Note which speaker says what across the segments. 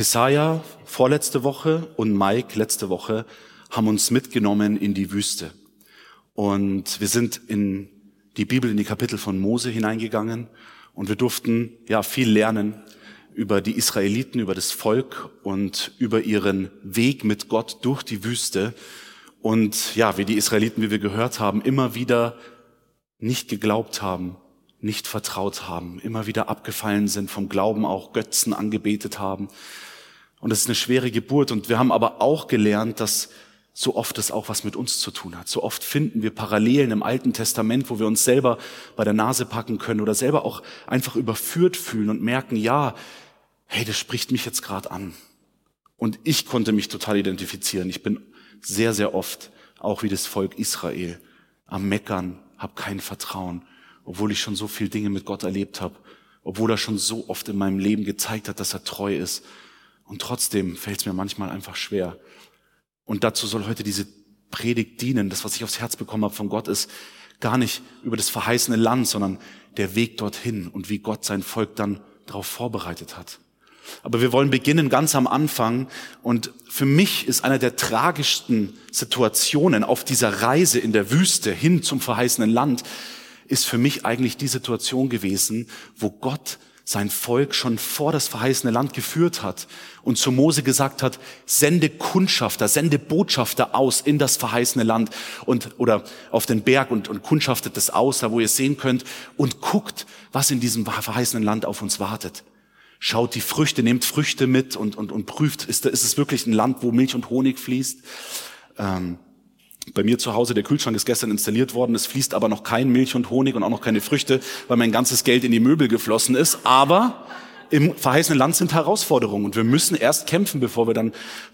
Speaker 1: Kesaja vorletzte Woche und Mike letzte Woche haben uns mitgenommen in die Wüste. Und wir sind in die Bibel, in die Kapitel von Mose hineingegangen und wir durften ja viel lernen über die Israeliten, über das Volk und über ihren Weg mit Gott durch die Wüste. Und ja, wie die Israeliten, wie wir gehört haben, immer wieder nicht geglaubt haben, nicht vertraut haben, immer wieder abgefallen sind, vom Glauben auch Götzen angebetet haben. Und das ist eine schwere Geburt. Und wir haben aber auch gelernt, dass so oft es auch was mit uns zu tun hat. So oft finden wir Parallelen im Alten Testament, wo wir uns selber bei der Nase packen können oder selber auch einfach überführt fühlen und merken, ja, hey, das spricht mich jetzt gerade an. Und ich konnte mich total identifizieren. Ich bin sehr, sehr oft, auch wie das Volk Israel, am Meckern, habe kein Vertrauen, obwohl ich schon so viel Dinge mit Gott erlebt habe, obwohl er schon so oft in meinem Leben gezeigt hat, dass er treu ist. Und trotzdem fällt es mir manchmal einfach schwer. Und dazu soll heute diese Predigt dienen. Das, was ich aufs Herz bekommen habe von Gott, ist gar nicht über das verheißene Land, sondern der Weg dorthin und wie Gott sein Volk dann darauf vorbereitet hat. Aber wir wollen beginnen ganz am Anfang. Und für mich ist einer der tragischsten Situationen auf dieser Reise in der Wüste hin zum verheißenen Land, ist für mich eigentlich die Situation gewesen, wo Gott sein Volk schon vor das verheißene Land geführt hat und zu Mose gesagt hat, sende Kundschafter, sende Botschafter aus in das verheißene Land und, oder auf den Berg und, und kundschaftet es aus, da wo ihr es sehen könnt und guckt, was in diesem verheißenen Land auf uns wartet. Schaut die Früchte, nehmt Früchte mit und, und, und prüft, ist, ist es wirklich ein Land, wo Milch und Honig fließt? Ähm, bei mir zu Hause, der Kühlschrank ist gestern installiert worden, es fließt aber noch kein Milch und Honig und auch noch keine Früchte, weil mein ganzes Geld in die Möbel geflossen ist. Aber im verheißenen Land sind Herausforderungen und wir müssen erst kämpfen, bevor wir dann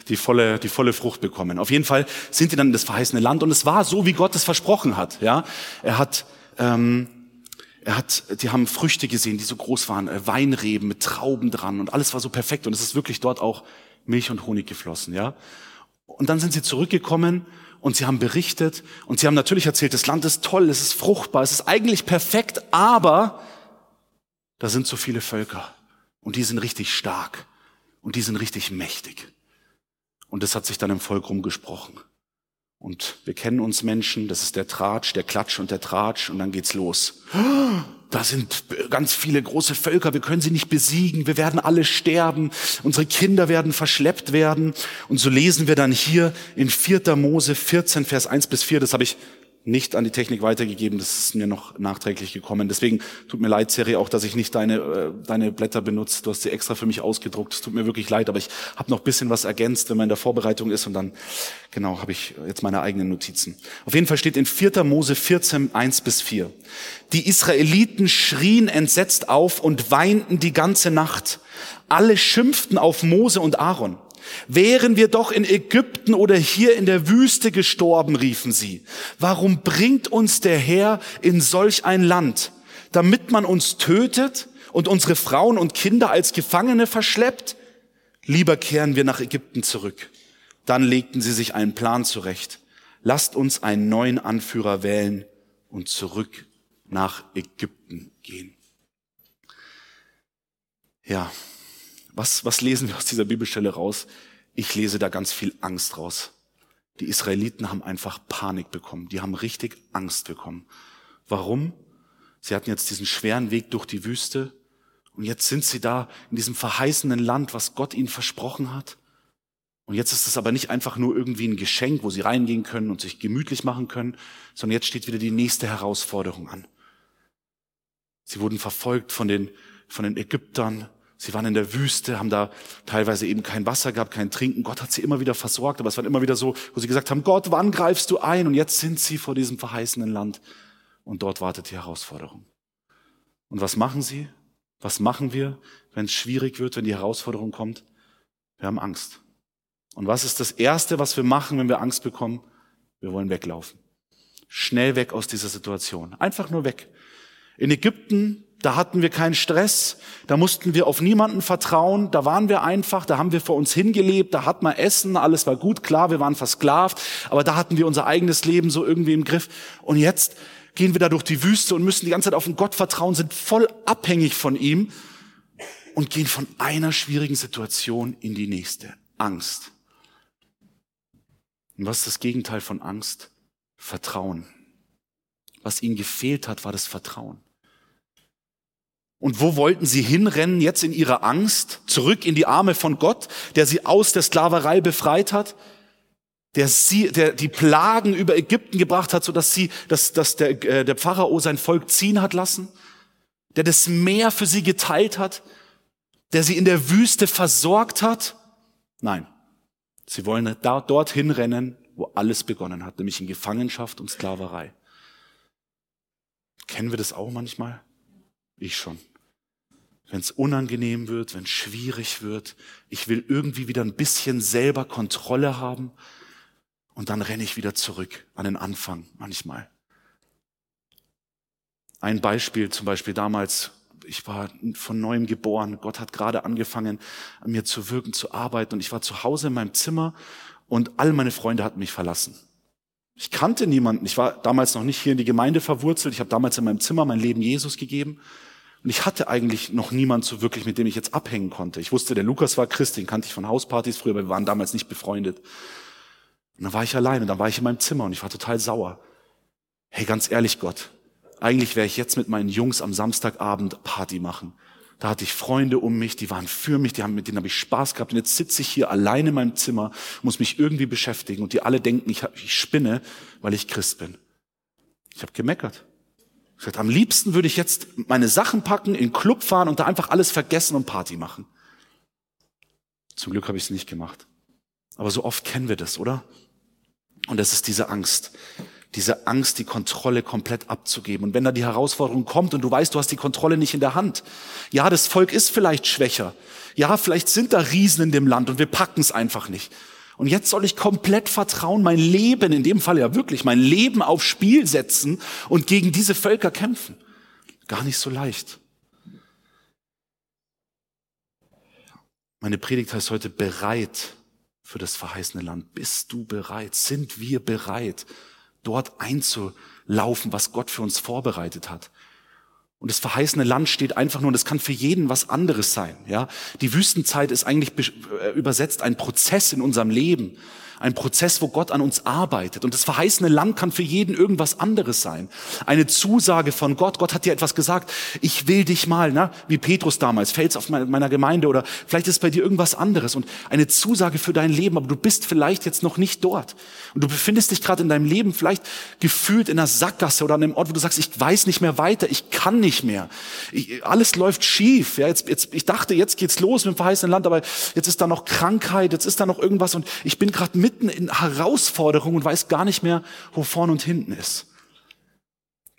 Speaker 1: die volle, die volle Frucht bekommen. Auf jeden Fall sind die dann in das verheißene Land und es war so, wie Gott es versprochen hat. Ja, er hat, ähm, er hat, die haben Früchte gesehen, die so groß waren, äh, Weinreben mit Trauben dran und alles war so perfekt und es ist wirklich dort auch Milch und Honig geflossen. Ja, und dann sind sie zurückgekommen und sie haben berichtet und sie haben natürlich erzählt, das Land ist toll, es ist fruchtbar, es ist eigentlich perfekt, aber da sind so viele Völker und die sind richtig stark und die sind richtig mächtig. Und das hat sich dann im Volk rumgesprochen. Und wir kennen uns Menschen, das ist der Tratsch, der Klatsch und der Tratsch und dann geht's los. Da sind ganz viele große Völker, wir können sie nicht besiegen, wir werden alle sterben, unsere Kinder werden verschleppt werden. Und so lesen wir dann hier in 4. Mose 14, Vers 1 bis 4, das habe ich nicht an die Technik weitergegeben. Das ist mir noch nachträglich gekommen. Deswegen tut mir leid, Siri, auch, dass ich nicht deine, äh, deine Blätter benutze. Du hast sie extra für mich ausgedruckt. Es tut mir wirklich leid, aber ich habe noch bisschen was ergänzt, wenn man in der Vorbereitung ist. Und dann, genau, habe ich jetzt meine eigenen Notizen. Auf jeden Fall steht in 4. Mose 14, 1 bis 4. Die Israeliten schrien entsetzt auf und weinten die ganze Nacht. Alle schimpften auf Mose und Aaron. Wären wir doch in Ägypten oder hier in der Wüste gestorben, riefen sie. Warum bringt uns der Herr in solch ein Land, damit man uns tötet und unsere Frauen und Kinder als Gefangene verschleppt? Lieber kehren wir nach Ägypten zurück. Dann legten sie sich einen Plan zurecht. Lasst uns einen neuen Anführer wählen und zurück nach Ägypten gehen. Ja, was, was lesen wir aus dieser Bibelstelle raus? Ich lese da ganz viel Angst raus. Die Israeliten haben einfach Panik bekommen. Die haben richtig Angst bekommen. Warum? Sie hatten jetzt diesen schweren Weg durch die Wüste und jetzt sind sie da in diesem verheißenen Land, was Gott ihnen versprochen hat. Und jetzt ist es aber nicht einfach nur irgendwie ein Geschenk, wo sie reingehen können und sich gemütlich machen können, sondern jetzt steht wieder die nächste Herausforderung an. Sie wurden verfolgt von den, von den Ägyptern. Sie waren in der Wüste, haben da teilweise eben kein Wasser gehabt, kein Trinken. Gott hat sie immer wieder versorgt, aber es war immer wieder so, wo sie gesagt haben, Gott, wann greifst du ein? Und jetzt sind sie vor diesem verheißenen Land und dort wartet die Herausforderung. Und was machen sie? Was machen wir, wenn es schwierig wird, wenn die Herausforderung kommt? Wir haben Angst. Und was ist das Erste, was wir machen, wenn wir Angst bekommen? Wir wollen weglaufen. Schnell weg aus dieser Situation. Einfach nur weg. In Ägypten da hatten wir keinen Stress, da mussten wir auf niemanden vertrauen, da waren wir einfach, da haben wir vor uns hingelebt, da hatten wir Essen, alles war gut, klar, wir waren versklavt, aber da hatten wir unser eigenes Leben so irgendwie im Griff. Und jetzt gehen wir da durch die Wüste und müssen die ganze Zeit auf den Gott vertrauen, sind voll abhängig von ihm. und gehen von einer schwierigen Situation in die nächste. Angst. Und was ist das Gegenteil von Angst? Vertrauen. Was ihnen gefehlt hat, war das Vertrauen. Und wo wollten sie hinrennen jetzt in ihrer Angst? Zurück in die Arme von Gott, der sie aus der Sklaverei befreit hat, der sie, der die Plagen über Ägypten gebracht hat, so dass sie, dass, dass der, äh, der Pharao sein Volk ziehen hat lassen, der das Meer für sie geteilt hat, der sie in der Wüste versorgt hat. Nein, sie wollen da, dorthin rennen, wo alles begonnen hat, nämlich in Gefangenschaft und Sklaverei. Kennen wir das auch manchmal? Ich schon. Wenn es unangenehm wird, wenn es schwierig wird, ich will irgendwie wieder ein bisschen selber Kontrolle haben und dann renne ich wieder zurück an den Anfang manchmal. Ein Beispiel zum Beispiel damals, ich war von neuem geboren, Gott hat gerade angefangen, an mir zu wirken, zu arbeiten und ich war zu Hause in meinem Zimmer und all meine Freunde hatten mich verlassen. Ich kannte niemanden. Ich war damals noch nicht hier in die Gemeinde verwurzelt. Ich habe damals in meinem Zimmer mein Leben Jesus gegeben. Und ich hatte eigentlich noch niemand so wirklich, mit dem ich jetzt abhängen konnte. Ich wusste, der Lukas war Christ, den kannte ich von Hauspartys früher, aber wir waren damals nicht befreundet. Und dann war ich alleine, dann war ich in meinem Zimmer und ich war total sauer. Hey, ganz ehrlich, Gott, eigentlich wäre ich jetzt mit meinen Jungs am Samstagabend Party machen. Da hatte ich Freunde um mich, die waren für mich, die haben, mit denen habe ich Spaß gehabt. Und jetzt sitze ich hier alleine in meinem Zimmer, muss mich irgendwie beschäftigen und die alle denken, ich, ich spinne, weil ich Christ bin. Ich habe gemeckert. Ich gesagt, am liebsten würde ich jetzt meine Sachen packen, in den Club fahren und da einfach alles vergessen und Party machen. Zum Glück habe ich es nicht gemacht. Aber so oft kennen wir das, oder? Und es ist diese Angst diese Angst, die Kontrolle komplett abzugeben. Und wenn da die Herausforderung kommt und du weißt, du hast die Kontrolle nicht in der Hand. Ja, das Volk ist vielleicht schwächer. Ja, vielleicht sind da Riesen in dem Land und wir packen es einfach nicht. Und jetzt soll ich komplett vertrauen, mein Leben, in dem Fall ja wirklich, mein Leben aufs Spiel setzen und gegen diese Völker kämpfen. Gar nicht so leicht. Meine Predigt heißt heute bereit für das verheißene Land. Bist du bereit? Sind wir bereit? Dort einzulaufen, was Gott für uns vorbereitet hat. Und das verheißene Land steht einfach nur, und das kann für jeden was anderes sein. Ja, die Wüstenzeit ist eigentlich äh, übersetzt ein Prozess in unserem Leben. Ein Prozess, wo Gott an uns arbeitet. Und das verheißene Land kann für jeden irgendwas anderes sein. Eine Zusage von Gott. Gott hat dir etwas gesagt. Ich will dich mal, ne? wie Petrus damals, fällst auf meiner Gemeinde oder vielleicht ist bei dir irgendwas anderes. Und eine Zusage für dein Leben, aber du bist vielleicht jetzt noch nicht dort. Und du befindest dich gerade in deinem Leben vielleicht gefühlt in einer Sackgasse oder an einem Ort, wo du sagst, ich weiß nicht mehr weiter, ich kann nicht mehr. Ich, alles läuft schief. Ja, jetzt, jetzt, ich dachte, jetzt geht's los mit dem verheißenen Land, aber jetzt ist da noch Krankheit, jetzt ist da noch irgendwas und ich bin gerade mitten in Herausforderungen und weiß gar nicht mehr, wo vorn und hinten ist.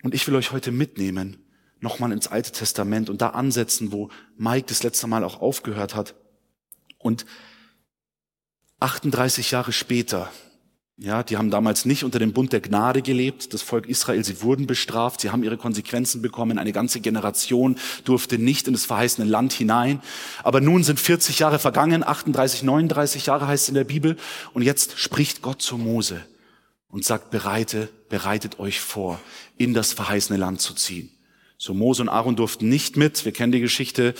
Speaker 1: Und ich will euch heute mitnehmen, nochmal ins Alte Testament und da ansetzen, wo Mike das letzte Mal auch aufgehört hat. Und 38 Jahre später, ja, die haben damals nicht unter dem Bund der Gnade gelebt. Das Volk Israel, sie wurden bestraft, sie haben ihre Konsequenzen bekommen. Eine ganze Generation durfte nicht in das verheißene Land hinein. Aber nun sind 40 Jahre vergangen, 38, 39 Jahre heißt es in der Bibel. Und jetzt spricht Gott zu Mose und sagt, bereite, bereitet euch vor, in das verheißene Land zu ziehen. So Mose und Aaron durften nicht mit. Wir kennen die Geschichte.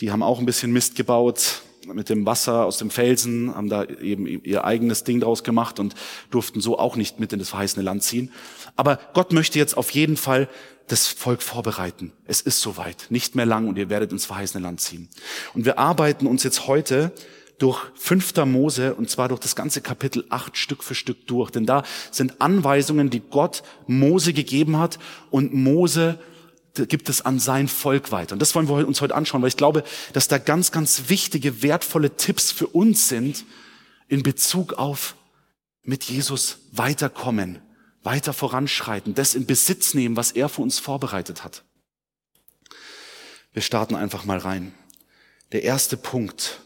Speaker 1: Die haben auch ein bisschen Mist gebaut mit dem Wasser aus dem Felsen, haben da eben ihr eigenes Ding draus gemacht und durften so auch nicht mit in das verheißene Land ziehen. Aber Gott möchte jetzt auf jeden Fall das Volk vorbereiten. Es ist soweit, nicht mehr lang und ihr werdet ins verheißene Land ziehen. Und wir arbeiten uns jetzt heute durch fünfter Mose und zwar durch das ganze Kapitel acht Stück für Stück durch. Denn da sind Anweisungen, die Gott Mose gegeben hat und Mose gibt es an sein Volk weiter. Und das wollen wir uns heute anschauen, weil ich glaube, dass da ganz, ganz wichtige, wertvolle Tipps für uns sind in Bezug auf mit Jesus weiterkommen, weiter voranschreiten, das in Besitz nehmen, was er für uns vorbereitet hat. Wir starten einfach mal rein. Der erste Punkt,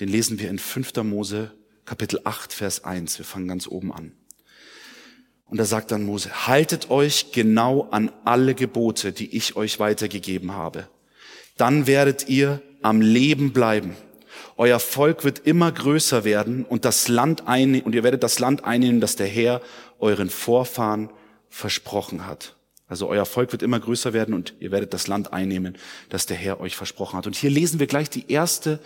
Speaker 1: den lesen wir in 5. Mose Kapitel 8, Vers 1. Wir fangen ganz oben an. Und da sagt dann Mose, haltet euch genau an alle Gebote, die ich euch weitergegeben habe. Dann werdet ihr am Leben bleiben. Euer Volk wird immer größer werden und das Land einnehmen, und ihr werdet das Land einnehmen, das der Herr euren Vorfahren versprochen hat. Also euer Volk wird immer größer werden und ihr werdet das Land einnehmen, das der Herr euch versprochen hat. Und hier lesen wir gleich die erste,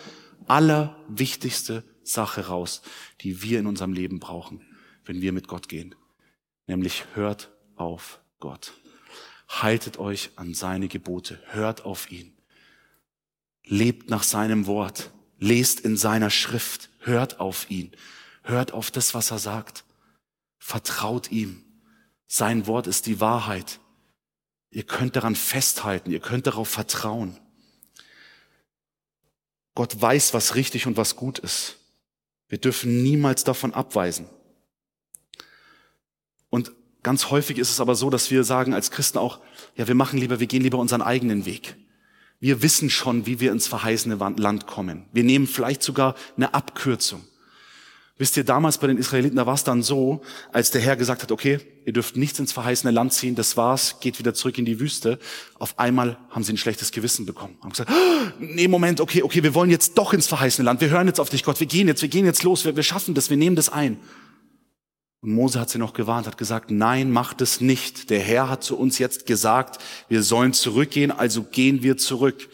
Speaker 1: allerwichtigste Sache raus, die wir in unserem Leben brauchen, wenn wir mit Gott gehen. Nämlich hört auf Gott. Haltet euch an seine Gebote. Hört auf ihn. Lebt nach seinem Wort. Lest in seiner Schrift. Hört auf ihn. Hört auf das, was er sagt. Vertraut ihm. Sein Wort ist die Wahrheit. Ihr könnt daran festhalten, ihr könnt darauf vertrauen. Gott weiß, was richtig und was gut ist. Wir dürfen niemals davon abweisen. Ganz häufig ist es aber so, dass wir sagen als Christen auch, ja, wir machen lieber, wir gehen lieber unseren eigenen Weg. Wir wissen schon, wie wir ins verheißene Land kommen. Wir nehmen vielleicht sogar eine Abkürzung. Wisst ihr, damals bei den Israeliten, da war es dann so, als der Herr gesagt hat, okay, ihr dürft nichts ins verheißene Land ziehen, das war's, geht wieder zurück in die Wüste. Auf einmal haben sie ein schlechtes Gewissen bekommen. Haben gesagt, oh, nee, Moment, okay, okay, wir wollen jetzt doch ins verheißene Land. Wir hören jetzt auf dich, Gott. Wir gehen jetzt, wir gehen jetzt los. Wir, wir schaffen das, wir nehmen das ein. Und Mose hat sie noch gewarnt, hat gesagt, nein, macht es nicht. Der Herr hat zu uns jetzt gesagt, wir sollen zurückgehen, also gehen wir zurück.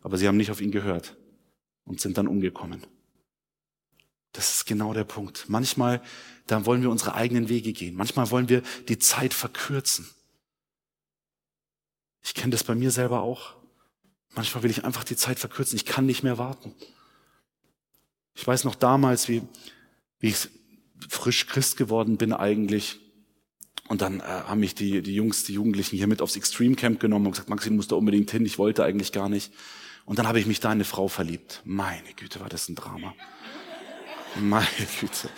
Speaker 1: Aber sie haben nicht auf ihn gehört und sind dann umgekommen. Das ist genau der Punkt. Manchmal, da wollen wir unsere eigenen Wege gehen. Manchmal wollen wir die Zeit verkürzen. Ich kenne das bei mir selber auch. Manchmal will ich einfach die Zeit verkürzen. Ich kann nicht mehr warten. Ich weiß noch damals, wie, wie ich frisch Christ geworden bin eigentlich. Und dann äh, haben mich die, die Jungs, die Jugendlichen hier mit aufs Extreme Camp genommen und gesagt, Maxi, du musst da unbedingt hin. Ich wollte eigentlich gar nicht. Und dann habe ich mich da in eine Frau verliebt. Meine Güte, war das ein Drama. Meine Güte.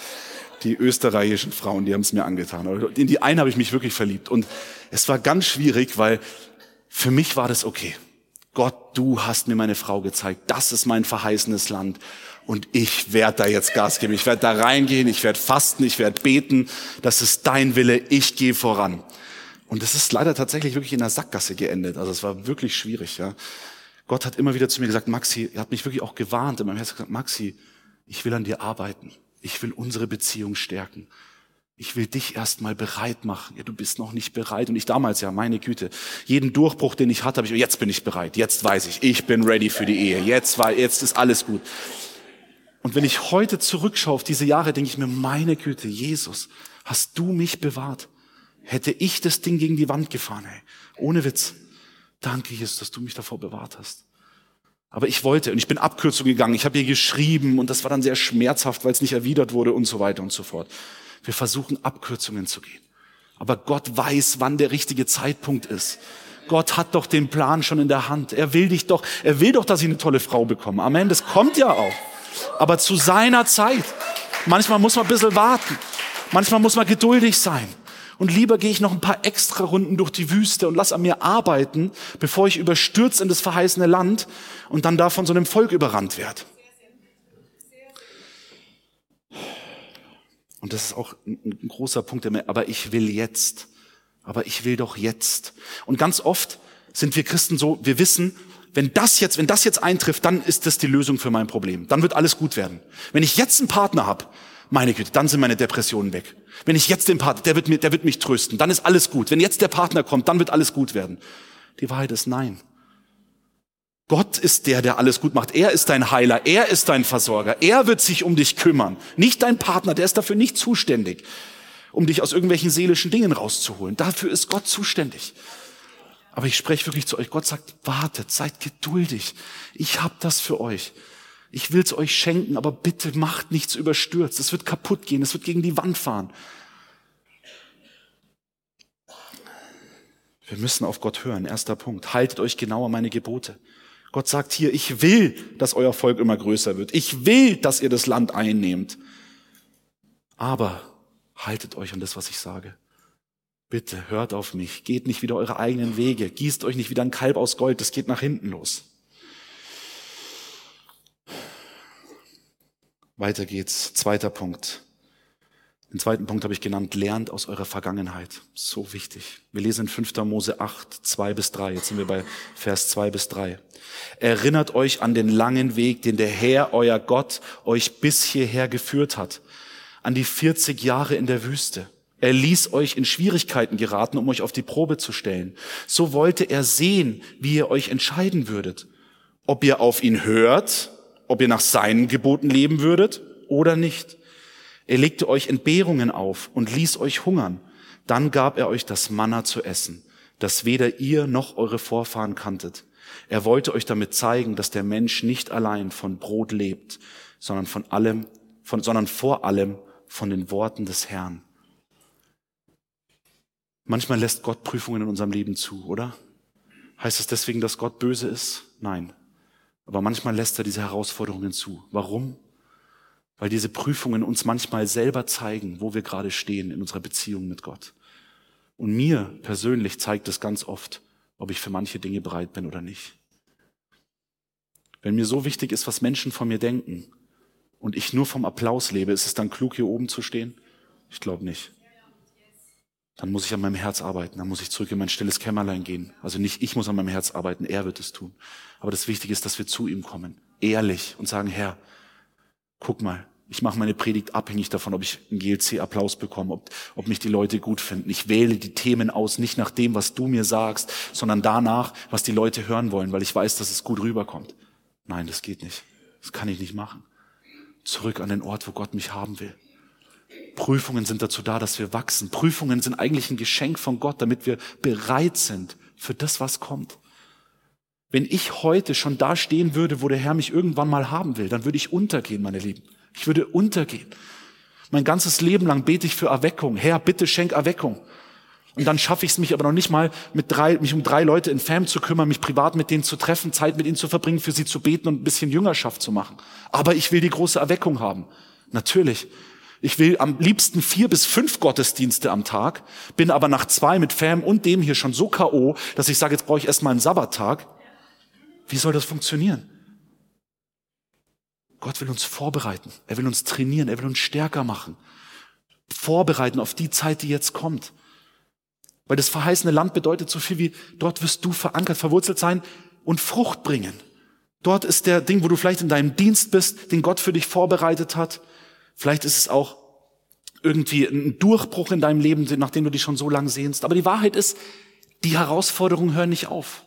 Speaker 1: Die österreichischen Frauen, die haben es mir angetan. In die eine habe ich mich wirklich verliebt. Und es war ganz schwierig, weil für mich war das okay. Gott, du hast mir meine Frau gezeigt. Das ist mein verheißenes Land. Und ich werde da jetzt Gas geben. Ich werde da reingehen, ich werde fasten, ich werde beten. Das ist dein Wille, ich gehe voran. Und es ist leider tatsächlich wirklich in der Sackgasse geendet. Also es war wirklich schwierig. Ja. Gott hat immer wieder zu mir gesagt, Maxi, er hat mich wirklich auch gewarnt in meinem Herzen gesagt, Maxi, ich will an dir arbeiten. Ich will unsere Beziehung stärken. Ich will dich erstmal bereit machen. Ja, du bist noch nicht bereit. Und ich damals, ja, meine Güte, jeden Durchbruch, den ich hatte, habe ich, jetzt bin ich bereit. Jetzt weiß ich, ich bin ready für die Ehe. Jetzt war, jetzt ist alles gut. Und wenn ich heute zurückschaue auf diese Jahre, denke ich mir, meine Güte, Jesus, hast du mich bewahrt? Hätte ich das Ding gegen die Wand gefahren, ey. Ohne Witz. Danke, Jesus, dass du mich davor bewahrt hast. Aber ich wollte und ich bin Abkürzung gegangen. Ich habe ihr geschrieben und das war dann sehr schmerzhaft, weil es nicht erwidert wurde und so weiter und so fort. Wir versuchen Abkürzungen zu gehen. Aber Gott weiß, wann der richtige Zeitpunkt ist. Gott hat doch den Plan schon in der Hand. Er will dich doch, er will doch, dass ich eine tolle Frau bekomme. Amen. Das kommt ja auch. Aber zu seiner Zeit. Manchmal muss man ein bisschen warten. Manchmal muss man geduldig sein. Und lieber gehe ich noch ein paar extra Runden durch die Wüste und lass an mir arbeiten, bevor ich überstürzt in das verheißene Land und dann da von so einem Volk überrannt werde. Und das ist auch ein, großer Punkt, aber ich will jetzt. Aber ich will doch jetzt. Und ganz oft sind wir Christen so, wir wissen, wenn das jetzt, wenn das jetzt eintrifft, dann ist das die Lösung für mein Problem. Dann wird alles gut werden. Wenn ich jetzt einen Partner habe, meine Güte, dann sind meine Depressionen weg. Wenn ich jetzt den Partner, der wird, mir, der wird mich trösten, dann ist alles gut. Wenn jetzt der Partner kommt, dann wird alles gut werden. Die Wahrheit ist nein. Gott ist der, der alles gut macht. Er ist dein Heiler. Er ist dein Versorger. Er wird sich um dich kümmern. Nicht dein Partner, der ist dafür nicht zuständig, um dich aus irgendwelchen seelischen Dingen rauszuholen. Dafür ist Gott zuständig. Aber ich spreche wirklich zu euch. Gott sagt, wartet, seid geduldig. Ich hab das für euch. Ich will's euch schenken, aber bitte macht nichts überstürzt. Es wird kaputt gehen, es wird gegen die Wand fahren. Wir müssen auf Gott hören. Erster Punkt. Haltet euch genau an meine Gebote. Gott sagt hier, ich will, dass euer Volk immer größer wird. Ich will, dass ihr das Land einnehmt. Aber haltet euch an das, was ich sage. Bitte hört auf mich. Geht nicht wieder eure eigenen Wege. Gießt euch nicht wieder ein Kalb aus Gold. Das geht nach hinten los. Weiter geht's. Zweiter Punkt. Den zweiten Punkt habe ich genannt, lernt aus eurer Vergangenheit. So wichtig. Wir lesen in 5. Mose 8, 2 bis 3. Jetzt sind wir bei Vers 2 bis 3. Erinnert euch an den langen Weg, den der Herr, euer Gott, euch bis hierher geführt hat. An die 40 Jahre in der Wüste. Er ließ euch in Schwierigkeiten geraten, um euch auf die Probe zu stellen. So wollte er sehen, wie ihr euch entscheiden würdet. Ob ihr auf ihn hört, ob ihr nach seinen Geboten leben würdet oder nicht. Er legte euch Entbehrungen auf und ließ euch hungern. Dann gab er euch das Manna zu essen, das weder ihr noch eure Vorfahren kanntet. Er wollte euch damit zeigen, dass der Mensch nicht allein von Brot lebt, sondern von allem, von, sondern vor allem von den Worten des Herrn. Manchmal lässt Gott Prüfungen in unserem Leben zu, oder? Heißt es deswegen, dass Gott böse ist? Nein. Aber manchmal lässt er diese Herausforderungen zu. Warum? Weil diese Prüfungen uns manchmal selber zeigen, wo wir gerade stehen in unserer Beziehung mit Gott. Und mir persönlich zeigt es ganz oft, ob ich für manche Dinge bereit bin oder nicht. Wenn mir so wichtig ist, was Menschen von mir denken und ich nur vom Applaus lebe, ist es dann klug, hier oben zu stehen? Ich glaube nicht. Dann muss ich an meinem Herz arbeiten, dann muss ich zurück in mein stilles Kämmerlein gehen. Also nicht ich muss an meinem Herz arbeiten, er wird es tun. Aber das Wichtige ist, dass wir zu ihm kommen, ehrlich und sagen, Herr, guck mal, ich mache meine Predigt abhängig davon, ob ich einen GLC-Applaus bekomme, ob, ob mich die Leute gut finden. Ich wähle die Themen aus, nicht nach dem, was du mir sagst, sondern danach, was die Leute hören wollen, weil ich weiß, dass es gut rüberkommt. Nein, das geht nicht. Das kann ich nicht machen. Zurück an den Ort, wo Gott mich haben will. Prüfungen sind dazu da, dass wir wachsen. Prüfungen sind eigentlich ein Geschenk von Gott, damit wir bereit sind für das, was kommt. Wenn ich heute schon da stehen würde, wo der Herr mich irgendwann mal haben will, dann würde ich untergehen, meine Lieben. Ich würde untergehen. Mein ganzes Leben lang bete ich für Erweckung. Herr, bitte schenk Erweckung. Und dann schaffe ich es mich aber noch nicht mal, mit drei, mich um drei Leute in Fam zu kümmern, mich privat mit denen zu treffen, Zeit mit ihnen zu verbringen, für sie zu beten und ein bisschen Jüngerschaft zu machen. Aber ich will die große Erweckung haben. Natürlich. Ich will am liebsten vier bis fünf Gottesdienste am Tag, bin aber nach zwei mit Fam und dem hier schon so K.O., dass ich sage, jetzt brauche ich erstmal einen Sabbattag. Wie soll das funktionieren? Gott will uns vorbereiten. Er will uns trainieren. Er will uns stärker machen. Vorbereiten auf die Zeit, die jetzt kommt. Weil das verheißene Land bedeutet so viel wie, dort wirst du verankert, verwurzelt sein und Frucht bringen. Dort ist der Ding, wo du vielleicht in deinem Dienst bist, den Gott für dich vorbereitet hat. Vielleicht ist es auch irgendwie ein Durchbruch in deinem Leben, nach dem du dich schon so lange sehnst. Aber die Wahrheit ist, die Herausforderungen hören nicht auf.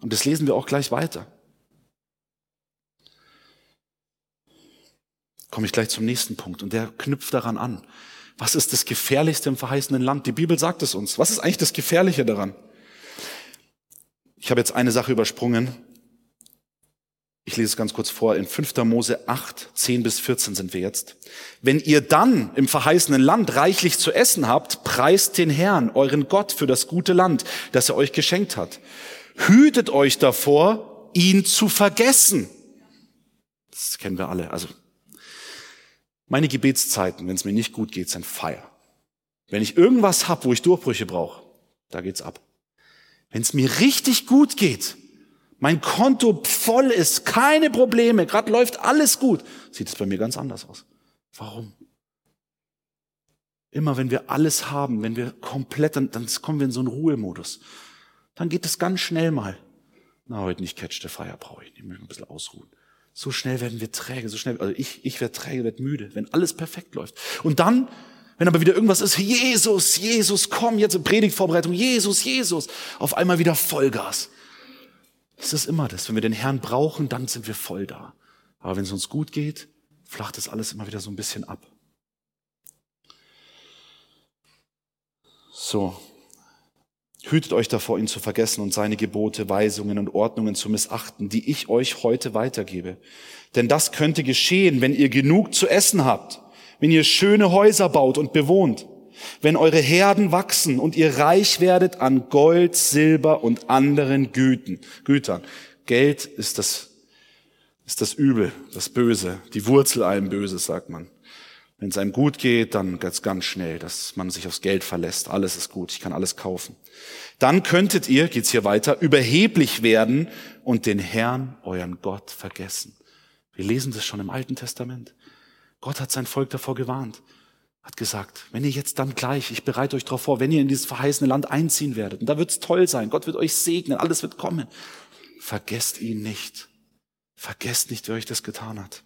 Speaker 1: Und das lesen wir auch gleich weiter. komme ich gleich zum nächsten Punkt und der knüpft daran an. Was ist das Gefährlichste im verheißenen Land? Die Bibel sagt es uns. Was ist eigentlich das Gefährliche daran? Ich habe jetzt eine Sache übersprungen. Ich lese es ganz kurz vor. In 5. Mose 8, 10 bis 14 sind wir jetzt. Wenn ihr dann im verheißenen Land reichlich zu essen habt, preist den Herrn, euren Gott, für das gute Land, das er euch geschenkt hat. Hütet euch davor, ihn zu vergessen. Das kennen wir alle. Also meine Gebetszeiten, wenn es mir nicht gut geht, sind Feier. Wenn ich irgendwas hab, wo ich Durchbrüche brauche, da geht's ab. Wenn es mir richtig gut geht, mein Konto voll ist, keine Probleme, gerade läuft alles gut, sieht es bei mir ganz anders aus. Warum? Immer wenn wir alles haben, wenn wir komplett, dann, dann kommen wir in so einen Ruhemodus. Dann geht es ganz schnell mal. Na, heute nicht Catch the Fire brauche ich, ich möchte ein bisschen ausruhen. So schnell werden wir träge, so schnell, also ich, ich werde träge, werde müde, wenn alles perfekt läuft. Und dann, wenn aber wieder irgendwas ist, Jesus, Jesus, komm, jetzt Predigtvorbereitung, Jesus, Jesus, auf einmal wieder Vollgas. Das ist immer das. Wenn wir den Herrn brauchen, dann sind wir voll da. Aber wenn es uns gut geht, flacht das alles immer wieder so ein bisschen ab. So, Hütet euch davor, ihn zu vergessen und seine Gebote, Weisungen und Ordnungen zu missachten, die ich euch heute weitergebe. Denn das könnte geschehen, wenn ihr genug zu essen habt, wenn ihr schöne Häuser baut und bewohnt, wenn eure Herden wachsen und ihr reich werdet an Gold, Silber und anderen Güten, Gütern. Geld ist das, ist das Übel, das Böse, die Wurzel allem Böses, sagt man. Wenn es einem gut geht, dann ganz, ganz schnell, dass man sich aufs Geld verlässt. Alles ist gut, ich kann alles kaufen. Dann könntet ihr, geht's hier weiter, überheblich werden und den Herrn, euren Gott, vergessen. Wir lesen das schon im Alten Testament. Gott hat sein Volk davor gewarnt, hat gesagt, wenn ihr jetzt dann gleich, ich bereite euch darauf vor, wenn ihr in dieses verheißene Land einziehen werdet, und da wird's toll sein, Gott wird euch segnen, alles wird kommen, vergesst ihn nicht. Vergesst nicht, wer euch das getan hat.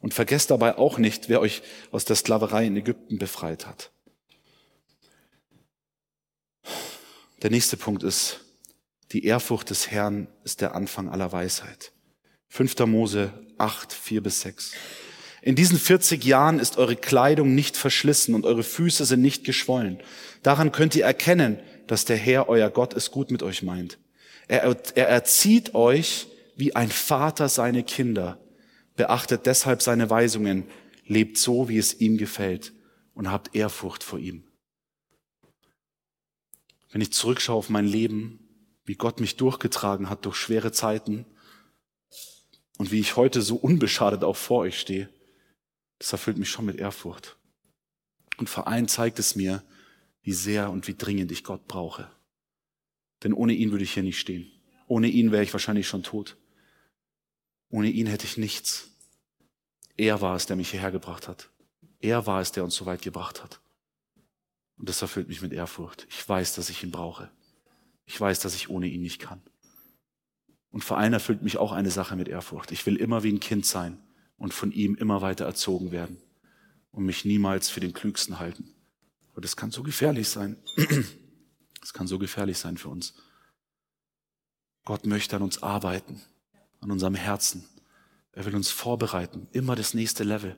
Speaker 1: Und vergesst dabei auch nicht, wer euch aus der Sklaverei in Ägypten befreit hat. Der nächste Punkt ist, die Ehrfurcht des Herrn ist der Anfang aller Weisheit. 5. Mose 8, 4 bis 6. In diesen 40 Jahren ist eure Kleidung nicht verschlissen und eure Füße sind nicht geschwollen. Daran könnt ihr erkennen, dass der Herr, euer Gott, es gut mit euch meint. Er, er erzieht euch wie ein Vater seine Kinder. Beachtet deshalb seine Weisungen, lebt so, wie es ihm gefällt und habt Ehrfurcht vor ihm. Wenn ich zurückschaue auf mein Leben, wie Gott mich durchgetragen hat durch schwere Zeiten und wie ich heute so unbeschadet auch vor euch stehe, das erfüllt mich schon mit Ehrfurcht. Und vor allem zeigt es mir, wie sehr und wie dringend ich Gott brauche. Denn ohne ihn würde ich hier nicht stehen. Ohne ihn wäre ich wahrscheinlich schon tot. Ohne ihn hätte ich nichts. Er war es, der mich hierher gebracht hat. Er war es, der uns so weit gebracht hat. Und das erfüllt mich mit Ehrfurcht. Ich weiß, dass ich ihn brauche. Ich weiß, dass ich ohne ihn nicht kann. Und vor allem erfüllt mich auch eine Sache mit Ehrfurcht. Ich will immer wie ein Kind sein und von ihm immer weiter erzogen werden und mich niemals für den Klügsten halten. Aber das kann so gefährlich sein. Das kann so gefährlich sein für uns. Gott möchte an uns arbeiten, an unserem Herzen. Er will uns vorbereiten, immer das nächste Level.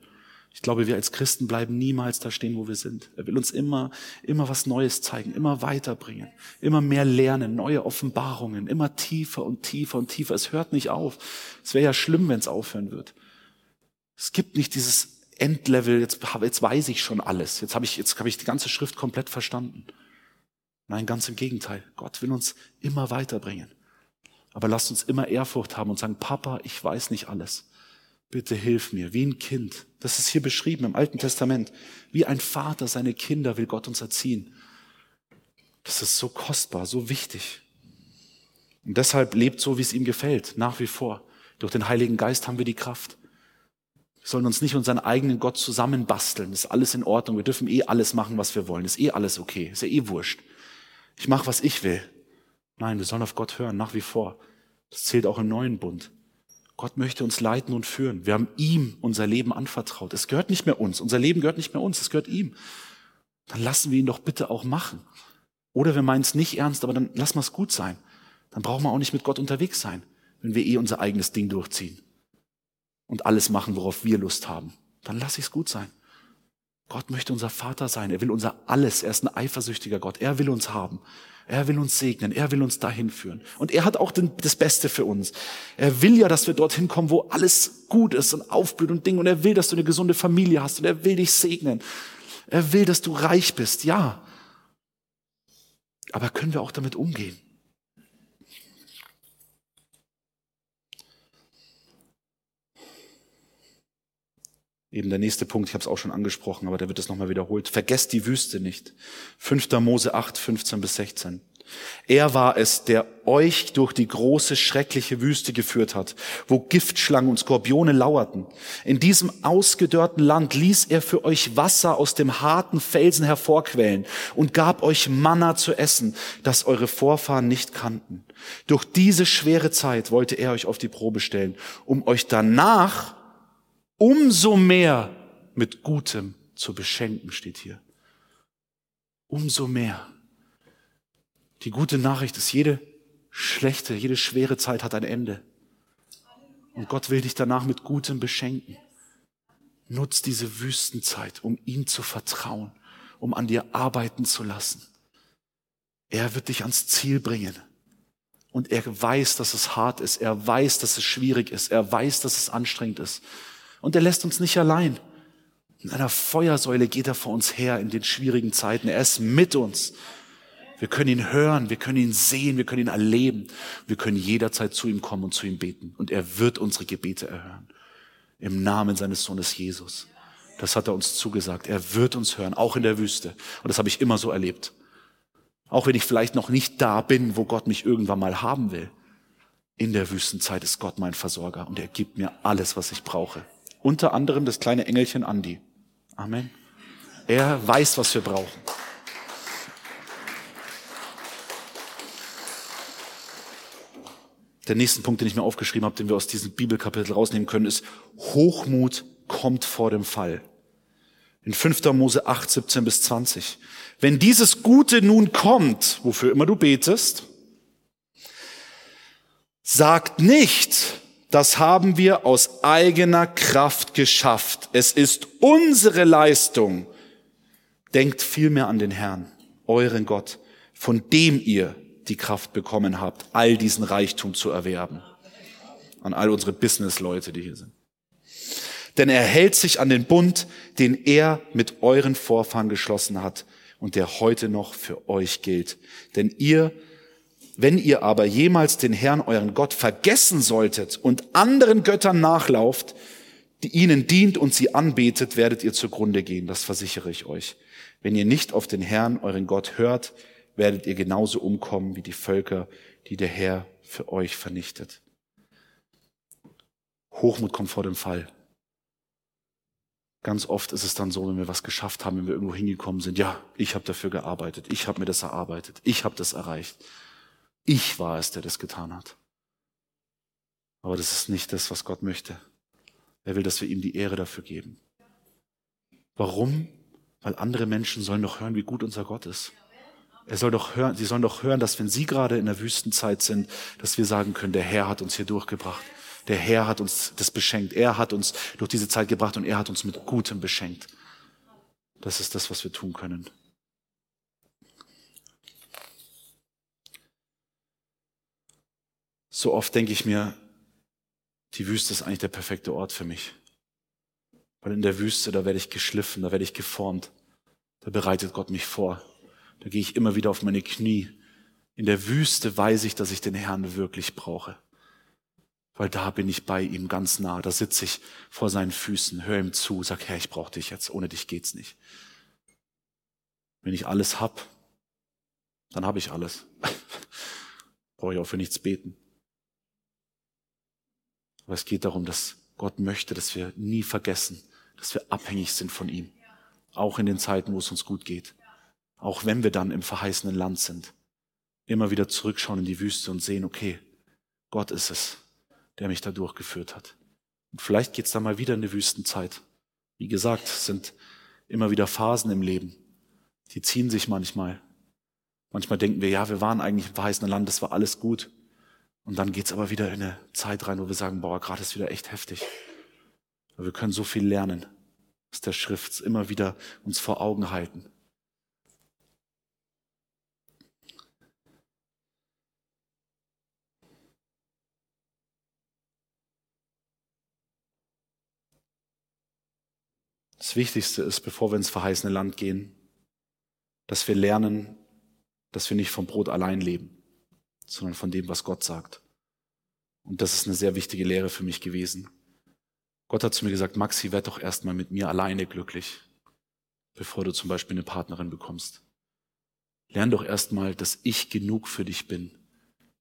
Speaker 1: Ich glaube, wir als Christen bleiben niemals da stehen, wo wir sind. Er will uns immer, immer was Neues zeigen, immer weiterbringen, immer mehr lernen, neue Offenbarungen, immer tiefer und tiefer und tiefer. Es hört nicht auf. Es wäre ja schlimm, wenn es aufhören wird. Es gibt nicht dieses Endlevel, jetzt, jetzt weiß ich schon alles. Jetzt habe ich, jetzt habe ich die ganze Schrift komplett verstanden. Nein, ganz im Gegenteil. Gott will uns immer weiterbringen. Aber lasst uns immer Ehrfurcht haben und sagen, Papa, ich weiß nicht alles. Bitte hilf mir, wie ein Kind. Das ist hier beschrieben im Alten Testament. Wie ein Vater seine Kinder will Gott uns erziehen. Das ist so kostbar, so wichtig. Und deshalb lebt so, wie es ihm gefällt, nach wie vor. Durch den Heiligen Geist haben wir die Kraft. Wir sollen uns nicht unseren eigenen Gott zusammenbasteln. Das ist alles in Ordnung. Wir dürfen eh alles machen, was wir wollen. Das ist eh alles okay. Ist ja eh wurscht. Ich mache, was ich will. Nein, wir sollen auf Gott hören, nach wie vor. Das zählt auch im neuen Bund. Gott möchte uns leiten und führen. Wir haben ihm unser Leben anvertraut. Es gehört nicht mehr uns. Unser Leben gehört nicht mehr uns. Es gehört ihm. Dann lassen wir ihn doch bitte auch machen. Oder wir meinen es nicht ernst, aber dann lassen wir es gut sein. Dann brauchen wir auch nicht mit Gott unterwegs sein, wenn wir eh unser eigenes Ding durchziehen und alles machen, worauf wir Lust haben, dann lass ich es gut sein. Gott möchte unser Vater sein. Er will unser alles. Er ist ein eifersüchtiger Gott. Er will uns haben. Er will uns segnen. Er will uns dahin führen. Und er hat auch den, das Beste für uns. Er will ja, dass wir dorthin kommen, wo alles gut ist und aufblüht und Ding. Und er will, dass du eine gesunde Familie hast. Und er will dich segnen. Er will, dass du reich bist. Ja. Aber können wir auch damit umgehen? Eben der nächste Punkt, ich habe es auch schon angesprochen, aber der wird es nochmal wiederholt. Vergesst die Wüste nicht. 5. Mose 8, 15 bis 16. Er war es, der euch durch die große, schreckliche Wüste geführt hat, wo Giftschlangen und Skorpione lauerten. In diesem ausgedörrten Land ließ er für euch Wasser aus dem harten Felsen hervorquellen und gab euch Manna zu essen, das eure Vorfahren nicht kannten. Durch diese schwere Zeit wollte er euch auf die Probe stellen, um euch danach umso mehr mit Gutem zu beschenken, steht hier. Umso mehr. Die gute Nachricht ist, jede schlechte, jede schwere Zeit hat ein Ende. Und Gott will dich danach mit Gutem beschenken. Nutz diese Wüstenzeit, um ihm zu vertrauen, um an dir arbeiten zu lassen. Er wird dich ans Ziel bringen. Und er weiß, dass es hart ist. Er weiß, dass es schwierig ist. Er weiß, dass es anstrengend ist. Und er lässt uns nicht allein. In einer Feuersäule geht er vor uns her in den schwierigen Zeiten. Er ist mit uns. Wir können ihn hören, wir können ihn sehen, wir können ihn erleben. Wir können jederzeit zu ihm kommen und zu ihm beten. Und er wird unsere Gebete erhören. Im Namen seines Sohnes Jesus. Das hat er uns zugesagt. Er wird uns hören, auch in der Wüste. Und das habe ich immer so erlebt. Auch wenn ich vielleicht noch nicht da bin, wo Gott mich irgendwann mal haben will. In der Wüstenzeit ist Gott mein Versorger und er gibt mir alles, was ich brauche. Unter anderem das kleine Engelchen Andi. Amen. Er weiß, was wir brauchen. Der nächste Punkt, den ich mir aufgeschrieben habe, den wir aus diesem Bibelkapitel rausnehmen können, ist, Hochmut kommt vor dem Fall. In 5. Mose 8, 17 bis 20. Wenn dieses Gute nun kommt, wofür immer du betest, sagt nicht, das haben wir aus eigener Kraft geschafft. Es ist unsere Leistung. Denkt vielmehr an den Herrn, euren Gott, von dem ihr die Kraft bekommen habt, all diesen Reichtum zu erwerben. An all unsere Business-Leute, die hier sind. Denn er hält sich an den Bund, den er mit euren Vorfahren geschlossen hat und der heute noch für euch gilt. Denn ihr, wenn ihr aber jemals den Herrn, euren Gott, vergessen solltet und anderen Göttern nachlauft, die ihnen dient und sie anbetet, werdet ihr zugrunde gehen. Das versichere ich euch. Wenn ihr nicht auf den Herrn, euren Gott, hört, werdet ihr genauso umkommen wie die Völker, die der Herr für euch vernichtet. Hochmut kommt vor dem Fall. Ganz oft ist es dann so, wenn wir was geschafft haben, wenn wir irgendwo hingekommen sind, ja, ich habe dafür gearbeitet, ich habe mir das erarbeitet, ich habe das erreicht. Ich war es, der das getan hat. Aber das ist nicht das, was Gott möchte. Er will, dass wir ihm die Ehre dafür geben. Warum? Weil andere Menschen sollen doch hören, wie gut unser Gott ist. Er soll doch hören, sie sollen doch hören, dass wenn sie gerade in der Wüstenzeit sind, dass wir sagen können, der Herr hat uns hier durchgebracht. Der Herr hat uns das beschenkt. Er hat uns durch diese Zeit gebracht und er hat uns mit Gutem beschenkt. Das ist das, was wir tun können. So oft denke ich mir, die Wüste ist eigentlich der perfekte Ort für mich. Weil in der Wüste, da werde ich geschliffen, da werde ich geformt. Da bereitet Gott mich vor. Da gehe ich immer wieder auf meine Knie. In der Wüste weiß ich, dass ich den Herrn wirklich brauche weil da bin ich bei ihm ganz nah. Da sitze ich vor seinen Füßen, höre ihm zu, sag, Herr, ich brauche dich jetzt, ohne dich geht's nicht. Wenn ich alles hab, dann habe ich alles. Brauche ich auch für nichts beten. Aber es geht darum, dass Gott möchte, dass wir nie vergessen, dass wir abhängig sind von ihm. Auch in den Zeiten, wo es uns gut geht. Auch wenn wir dann im verheißenen Land sind. Immer wieder zurückschauen in die Wüste und sehen, okay, Gott ist es der mich da durchgeführt hat. Und vielleicht geht's da mal wieder in eine Wüstenzeit. Wie gesagt, es sind immer wieder Phasen im Leben. Die ziehen sich manchmal. Manchmal denken wir, ja, wir waren eigentlich im verheißenen Land, das war alles gut. Und dann geht's aber wieder in eine Zeit rein, wo wir sagen, boah, gerade ist wieder echt heftig. Aber wir können so viel lernen aus der Schrift, immer wieder uns vor Augen halten. Das Wichtigste ist, bevor wir ins verheißene Land gehen, dass wir lernen, dass wir nicht vom Brot allein leben, sondern von dem, was Gott sagt. Und das ist eine sehr wichtige Lehre für mich gewesen. Gott hat zu mir gesagt, Maxi, werd doch erstmal mit mir alleine glücklich, bevor du zum Beispiel eine Partnerin bekommst. Lern doch erstmal, dass ich genug für dich bin,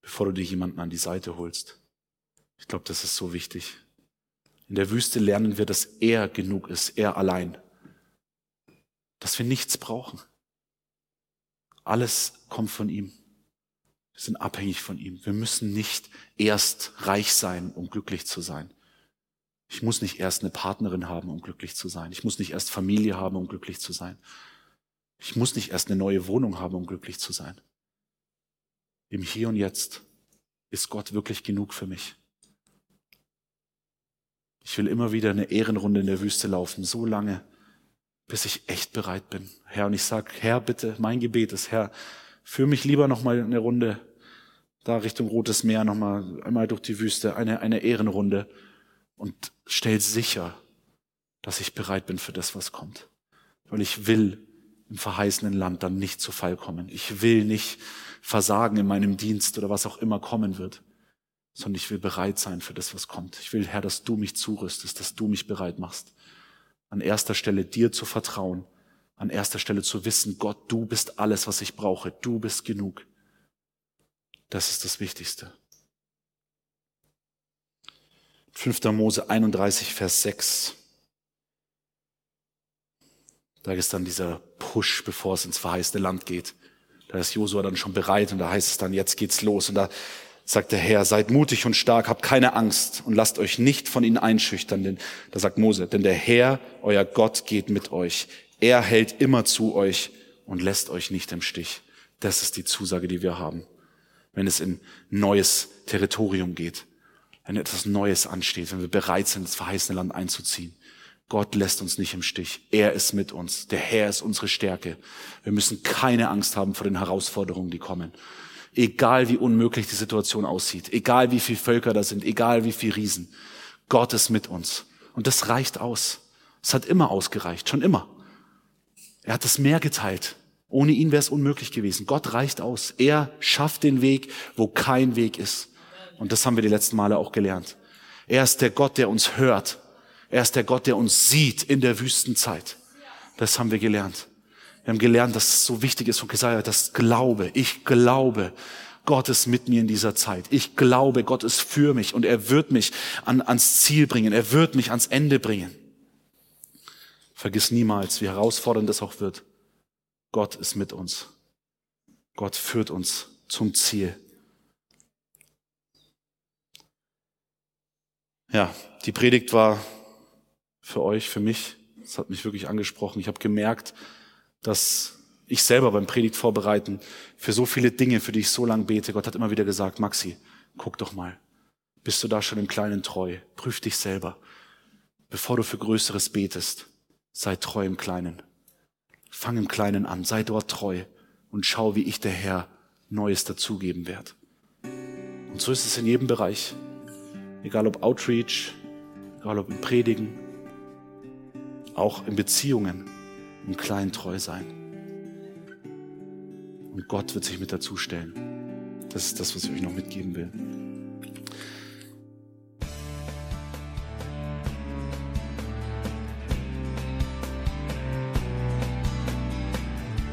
Speaker 1: bevor du dir jemanden an die Seite holst. Ich glaube, das ist so wichtig. In der Wüste lernen wir, dass er genug ist, er allein. Dass wir nichts brauchen. Alles kommt von ihm. Wir sind abhängig von ihm. Wir müssen nicht erst reich sein, um glücklich zu sein. Ich muss nicht erst eine Partnerin haben, um glücklich zu sein. Ich muss nicht erst Familie haben, um glücklich zu sein. Ich muss nicht erst eine neue Wohnung haben, um glücklich zu sein. Im Hier und Jetzt ist Gott wirklich genug für mich. Ich will immer wieder eine Ehrenrunde in der Wüste laufen, so lange, bis ich echt bereit bin. Herr, und ich sag, Herr, bitte, mein Gebet ist, Herr, führ mich lieber noch mal eine Runde da Richtung Rotes Meer, noch mal einmal durch die Wüste, eine, eine Ehrenrunde und stell sicher, dass ich bereit bin für das, was kommt. Weil ich will im verheißenen Land dann nicht zu Fall kommen. Ich will nicht versagen in meinem Dienst oder was auch immer kommen wird sondern ich will bereit sein für das, was kommt. Ich will, Herr, dass du mich zurüstest, dass du mich bereit machst. An erster Stelle dir zu vertrauen, an erster Stelle zu wissen, Gott, du bist alles, was ich brauche, du bist genug. Das ist das Wichtigste. 5. Mose 31, Vers 6. Da ist dann dieser Push, bevor es ins verheißene Land geht. Da ist Josua dann schon bereit und da heißt es dann, jetzt geht's los. Und da sagt der Herr, seid mutig und stark, habt keine Angst und lasst euch nicht von ihnen einschüchtern, denn, da sagt Mose, denn der Herr, euer Gott, geht mit euch. Er hält immer zu euch und lässt euch nicht im Stich. Das ist die Zusage, die wir haben, wenn es in neues Territorium geht, wenn etwas Neues ansteht, wenn wir bereit sind, das verheißene Land einzuziehen. Gott lässt uns nicht im Stich. Er ist mit uns. Der Herr ist unsere Stärke. Wir müssen keine Angst haben vor den Herausforderungen, die kommen. Egal wie unmöglich die Situation aussieht, egal wie viele Völker da sind, egal wie viele Riesen. Gott ist mit uns. Und das reicht aus. Es hat immer ausgereicht, schon immer. Er hat das Meer geteilt. Ohne ihn wäre es unmöglich gewesen. Gott reicht aus. Er schafft den Weg, wo kein Weg ist. Und das haben wir die letzten Male auch gelernt. Er ist der Gott, der uns hört. Er ist der Gott, der uns sieht in der Wüstenzeit. Das haben wir gelernt. Wir haben gelernt, dass es so wichtig ist von Jesaja, das Glaube. Ich glaube, Gott ist mit mir in dieser Zeit. Ich glaube, Gott ist für mich und er wird mich an, ans Ziel bringen. Er wird mich ans Ende bringen. Vergiss niemals, wie herausfordernd das auch wird. Gott ist mit uns. Gott führt uns zum Ziel. Ja, die Predigt war für euch, für mich. Es hat mich wirklich angesprochen. Ich habe gemerkt, dass ich selber beim Predigt vorbereiten für so viele Dinge, für die ich so lange bete. Gott hat immer wieder gesagt, Maxi, guck doch mal. Bist du da schon im Kleinen treu? Prüf dich selber. Bevor du für Größeres betest, sei treu im Kleinen. Fang im Kleinen an, sei dort treu und schau, wie ich der Herr Neues dazugeben werde. Und so ist es in jedem Bereich. Egal ob Outreach, egal ob im Predigen, auch in Beziehungen, im Kleinen treu sein. Und Gott wird sich mit dazu stellen. Das ist das, was ich euch noch mitgeben will.